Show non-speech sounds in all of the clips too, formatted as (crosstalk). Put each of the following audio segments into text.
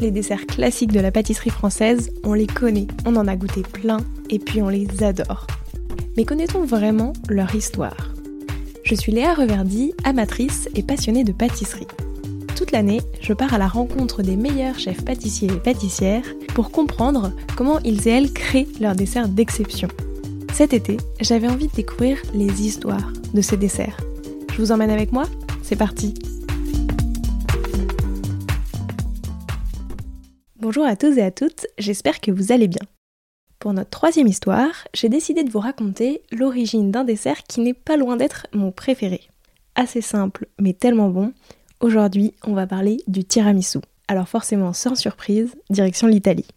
les desserts classiques de la pâtisserie française, on les connaît, on en a goûté plein et puis on les adore. Mais connaît-on vraiment leur histoire? Je suis Léa Reverdy, amatrice et passionnée de pâtisserie. Toute l'année, je pars à la rencontre des meilleurs chefs pâtissiers et pâtissières pour comprendre comment ils et elles créent leurs desserts d'exception. Cet été, j'avais envie de découvrir les histoires de ces desserts. Je vous emmène avec moi? C'est parti Bonjour à tous et à toutes, j'espère que vous allez bien. Pour notre troisième histoire, j'ai décidé de vous raconter l'origine d'un dessert qui n'est pas loin d'être mon préféré. Assez simple, mais tellement bon, aujourd'hui on va parler du tiramisu. Alors forcément, sans surprise, direction l'Italie.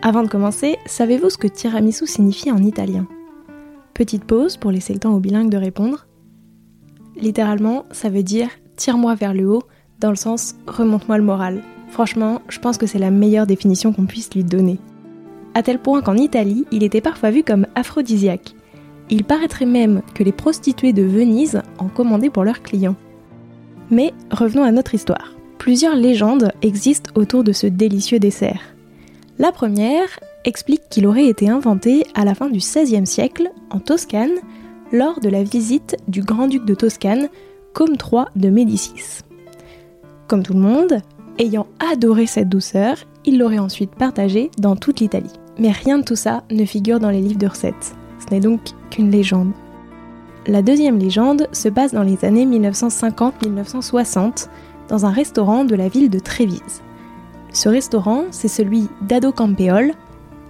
Avant de commencer, savez-vous ce que tiramisu signifie en italien? Petite pause pour laisser le temps aux bilingues de répondre. Littéralement, ça veut dire tire-moi vers le haut dans le sens remonte-moi le moral. Franchement, je pense que c'est la meilleure définition qu'on puisse lui donner. À tel point qu'en Italie, il était parfois vu comme aphrodisiaque. Il paraîtrait même que les prostituées de Venise en commandaient pour leurs clients. Mais revenons à notre histoire. Plusieurs légendes existent autour de ce délicieux dessert. La première explique qu'il aurait été inventé à la fin du XVIe siècle en Toscane lors de la visite du grand-duc de Toscane, Côme III de Médicis. Comme tout le monde, ayant adoré cette douceur, il l'aurait ensuite partagée dans toute l'Italie. Mais rien de tout ça ne figure dans les livres de recettes. Ce n'est donc qu'une légende. La deuxième légende se passe dans les années 1950-1960 dans un restaurant de la ville de Trévise. Ce restaurant, c'est celui d'Ado Campeol,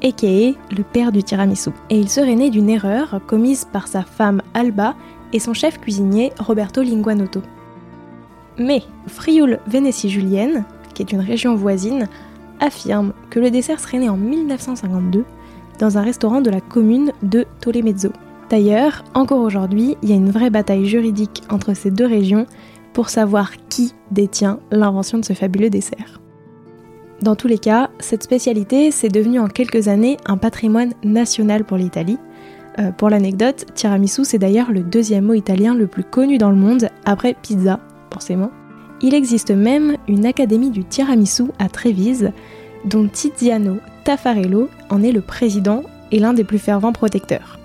aka le père du tiramisu. Et il serait né d'une erreur commise par sa femme Alba et son chef cuisinier Roberto Linguanotto. Mais Frioul Vénétie Julienne, qui est une région voisine, affirme que le dessert serait né en 1952 dans un restaurant de la commune de Tolemezzo. D'ailleurs, encore aujourd'hui, il y a une vraie bataille juridique entre ces deux régions pour savoir qui détient l'invention de ce fabuleux dessert. Dans tous les cas, cette spécialité s'est devenue en quelques années un patrimoine national pour l'Italie. Euh, pour l'anecdote, tiramisu c'est d'ailleurs le deuxième mot italien le plus connu dans le monde après pizza forcément. Il existe même une académie du tiramisu à Trévise, dont Tiziano Taffarello en est le président et l'un des plus fervents protecteurs.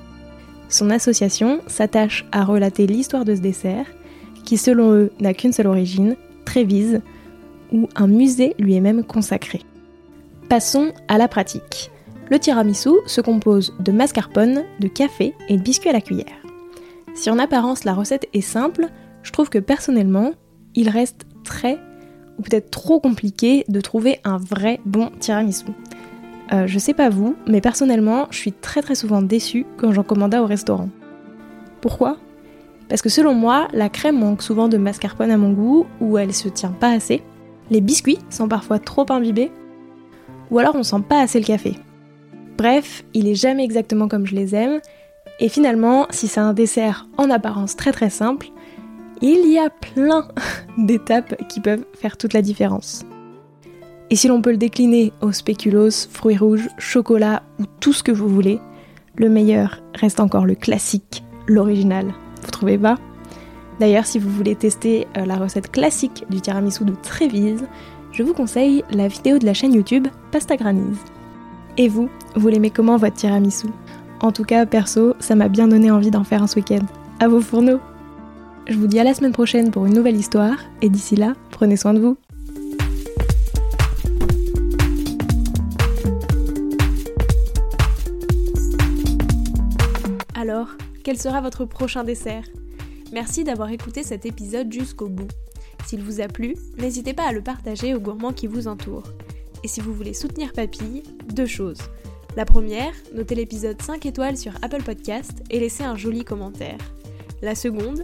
Son association s'attache à relater l'histoire de ce dessert, qui selon eux n'a qu'une seule origine, Trévise, où un musée lui est même consacré. Passons à la pratique. Le tiramisu se compose de mascarpone, de café et de biscuits à la cuillère. Si en apparence la recette est simple, je trouve que personnellement, il reste très ou peut-être trop compliqué de trouver un vrai bon tiramisu. Euh, je sais pas vous, mais personnellement, je suis très très souvent déçue quand j'en commande au restaurant. Pourquoi? Parce que selon moi, la crème manque souvent de mascarpone à mon goût, ou elle se tient pas assez. Les biscuits sont parfois trop imbibés, ou alors on sent pas assez le café. Bref, il est jamais exactement comme je les aime, et finalement, si c'est un dessert en apparence très très simple, il y a plein (laughs) d'étapes qui peuvent faire toute la différence. Et si l'on peut le décliner au spéculoos, fruits rouges, chocolat ou tout ce que vous voulez, le meilleur reste encore le classique, l'original. Vous trouvez pas? D'ailleurs, si vous voulez tester euh, la recette classique du tiramisu de Trévise, je vous conseille la vidéo de la chaîne YouTube Pasta Granise. Et vous, vous l'aimez comment votre tiramisu? En tout cas, perso, ça m'a bien donné envie d'en faire un ce week-end. À vos fourneaux je vous dis à la semaine prochaine pour une nouvelle histoire et d'ici là, prenez soin de vous. Alors, quel sera votre prochain dessert? Merci d'avoir écouté cet épisode jusqu'au bout. S'il vous a plu, n'hésitez pas à le partager aux gourmands qui vous entourent. Et si vous voulez soutenir Papille, deux choses. La première, notez l'épisode 5 étoiles sur Apple Podcast et laissez un joli commentaire. La seconde,